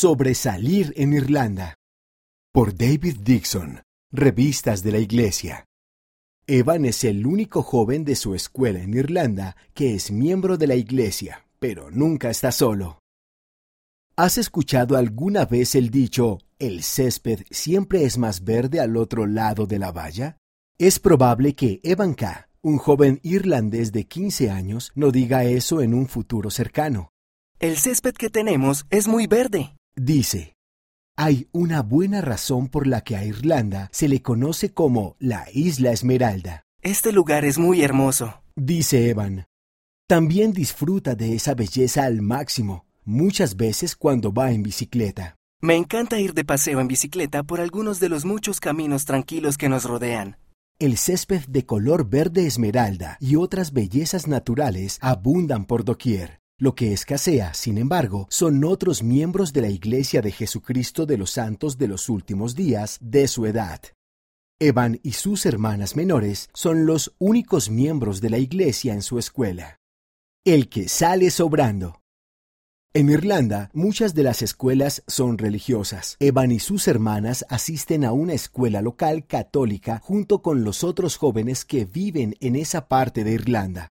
Sobresalir en Irlanda. Por David Dixon. Revistas de la Iglesia. Evan es el único joven de su escuela en Irlanda que es miembro de la Iglesia, pero nunca está solo. ¿Has escuchado alguna vez el dicho, el césped siempre es más verde al otro lado de la valla? Es probable que Evan K., un joven irlandés de 15 años, no diga eso en un futuro cercano. El césped que tenemos es muy verde. Dice, hay una buena razón por la que a Irlanda se le conoce como la Isla Esmeralda. Este lugar es muy hermoso. Dice Evan. También disfruta de esa belleza al máximo, muchas veces cuando va en bicicleta. Me encanta ir de paseo en bicicleta por algunos de los muchos caminos tranquilos que nos rodean. El césped de color verde esmeralda y otras bellezas naturales abundan por doquier. Lo que escasea, sin embargo, son otros miembros de la Iglesia de Jesucristo de los Santos de los Últimos Días de su edad. Evan y sus hermanas menores son los únicos miembros de la Iglesia en su escuela. El que sale sobrando. En Irlanda, muchas de las escuelas son religiosas. Evan y sus hermanas asisten a una escuela local católica junto con los otros jóvenes que viven en esa parte de Irlanda.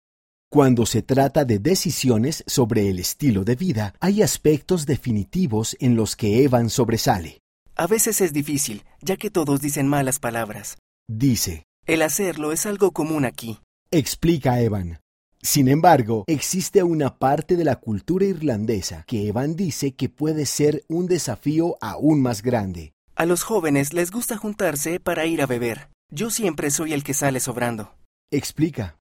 Cuando se trata de decisiones sobre el estilo de vida, hay aspectos definitivos en los que Evan sobresale. A veces es difícil, ya que todos dicen malas palabras. Dice, El hacerlo es algo común aquí. explica Evan. Sin embargo, existe una parte de la cultura irlandesa que Evan dice que puede ser un desafío aún más grande. A los jóvenes les gusta juntarse para ir a beber. Yo siempre soy el que sale sobrando. Explica.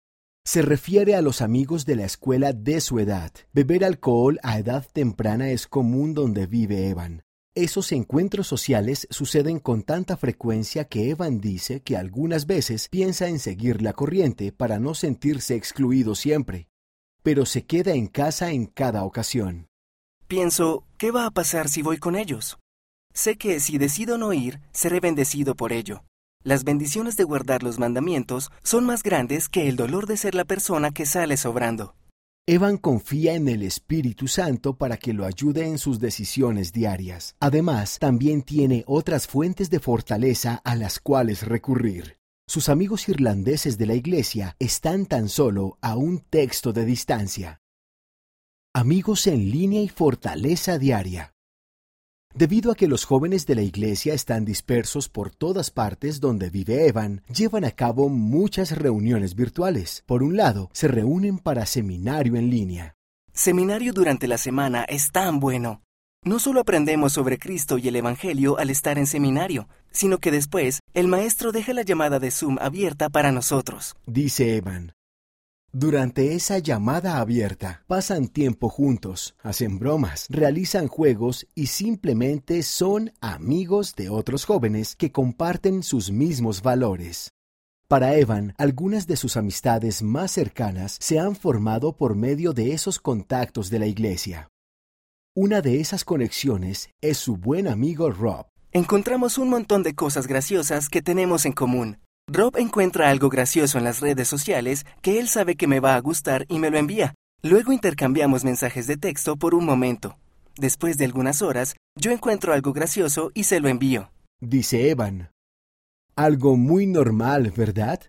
Se refiere a los amigos de la escuela de su edad. Beber alcohol a edad temprana es común donde vive Evan. Esos encuentros sociales suceden con tanta frecuencia que Evan dice que algunas veces piensa en seguir la corriente para no sentirse excluido siempre, pero se queda en casa en cada ocasión. Pienso, ¿qué va a pasar si voy con ellos? Sé que si decido no ir, seré bendecido por ello. Las bendiciones de guardar los mandamientos son más grandes que el dolor de ser la persona que sale sobrando. Evan confía en el Espíritu Santo para que lo ayude en sus decisiones diarias. Además, también tiene otras fuentes de fortaleza a las cuales recurrir. Sus amigos irlandeses de la iglesia están tan solo a un texto de distancia. Amigos en línea y fortaleza diaria. Debido a que los jóvenes de la iglesia están dispersos por todas partes donde vive Evan, llevan a cabo muchas reuniones virtuales. Por un lado, se reúnen para seminario en línea. Seminario durante la semana es tan bueno. No solo aprendemos sobre Cristo y el Evangelio al estar en seminario, sino que después el maestro deja la llamada de Zoom abierta para nosotros. Dice Evan. Durante esa llamada abierta, pasan tiempo juntos, hacen bromas, realizan juegos y simplemente son amigos de otros jóvenes que comparten sus mismos valores. Para Evan, algunas de sus amistades más cercanas se han formado por medio de esos contactos de la iglesia. Una de esas conexiones es su buen amigo Rob. Encontramos un montón de cosas graciosas que tenemos en común. Rob encuentra algo gracioso en las redes sociales que él sabe que me va a gustar y me lo envía. Luego intercambiamos mensajes de texto por un momento. Después de algunas horas, yo encuentro algo gracioso y se lo envío. Dice Evan. Algo muy normal, ¿verdad?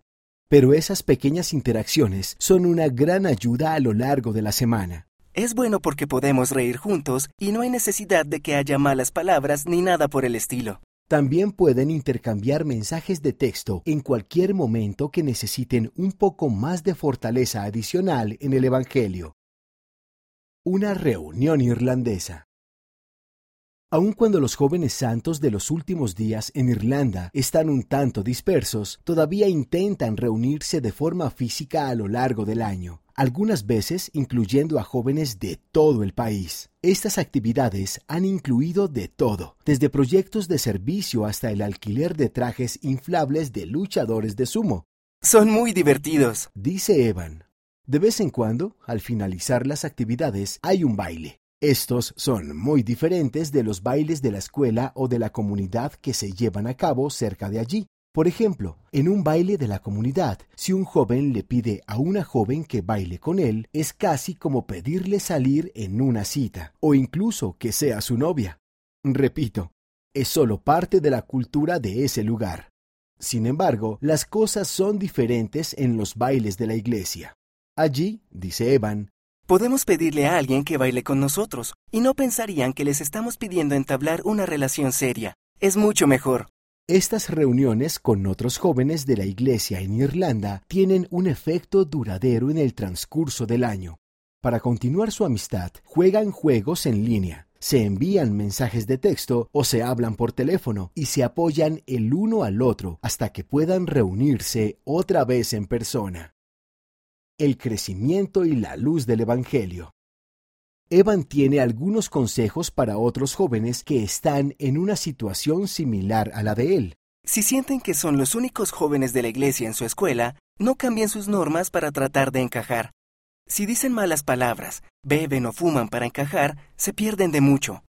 Pero esas pequeñas interacciones son una gran ayuda a lo largo de la semana. Es bueno porque podemos reír juntos y no hay necesidad de que haya malas palabras ni nada por el estilo. También pueden intercambiar mensajes de texto en cualquier momento que necesiten un poco más de fortaleza adicional en el Evangelio. Una reunión irlandesa. Aun cuando los jóvenes santos de los últimos días en Irlanda están un tanto dispersos, todavía intentan reunirse de forma física a lo largo del año, algunas veces incluyendo a jóvenes de todo el país. Estas actividades han incluido de todo, desde proyectos de servicio hasta el alquiler de trajes inflables de luchadores de sumo. Son muy divertidos. Dice Evan. De vez en cuando, al finalizar las actividades, hay un baile. Estos son muy diferentes de los bailes de la escuela o de la comunidad que se llevan a cabo cerca de allí. Por ejemplo, en un baile de la comunidad, si un joven le pide a una joven que baile con él, es casi como pedirle salir en una cita, o incluso que sea su novia. Repito, es solo parte de la cultura de ese lugar. Sin embargo, las cosas son diferentes en los bailes de la iglesia. Allí, dice Evan, Podemos pedirle a alguien que baile con nosotros, y no pensarían que les estamos pidiendo entablar una relación seria. Es mucho mejor. Estas reuniones con otros jóvenes de la iglesia en Irlanda tienen un efecto duradero en el transcurso del año. Para continuar su amistad, juegan juegos en línea, se envían mensajes de texto o se hablan por teléfono y se apoyan el uno al otro hasta que puedan reunirse otra vez en persona el crecimiento y la luz del Evangelio. Evan tiene algunos consejos para otros jóvenes que están en una situación similar a la de él. Si sienten que son los únicos jóvenes de la iglesia en su escuela, no cambien sus normas para tratar de encajar. Si dicen malas palabras, beben o fuman para encajar, se pierden de mucho.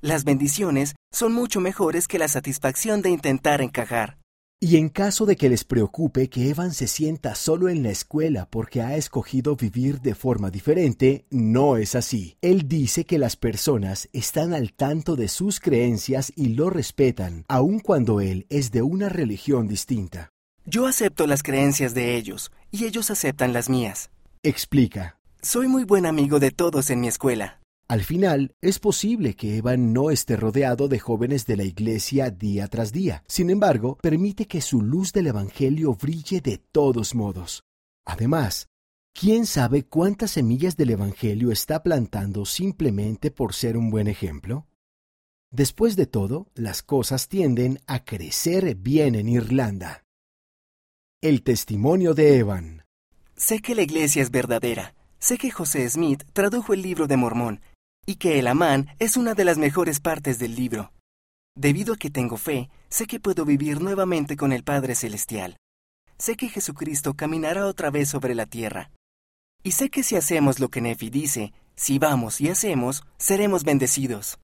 Las bendiciones son mucho mejores que la satisfacción de intentar encajar. Y en caso de que les preocupe que Evan se sienta solo en la escuela porque ha escogido vivir de forma diferente, no es así. Él dice que las personas están al tanto de sus creencias y lo respetan, aun cuando él es de una religión distinta. Yo acepto las creencias de ellos, y ellos aceptan las mías. Explica. Soy muy buen amigo de todos en mi escuela. Al final, es posible que Evan no esté rodeado de jóvenes de la iglesia día tras día. Sin embargo, permite que su luz del Evangelio brille de todos modos. Además, ¿quién sabe cuántas semillas del Evangelio está plantando simplemente por ser un buen ejemplo? Después de todo, las cosas tienden a crecer bien en Irlanda. El testimonio de Evan. Sé que la iglesia es verdadera. Sé que José Smith tradujo el libro de Mormón y que el Amán es una de las mejores partes del libro. Debido a que tengo fe, sé que puedo vivir nuevamente con el Padre Celestial. Sé que Jesucristo caminará otra vez sobre la tierra. Y sé que si hacemos lo que Nefi dice, si vamos y hacemos, seremos bendecidos.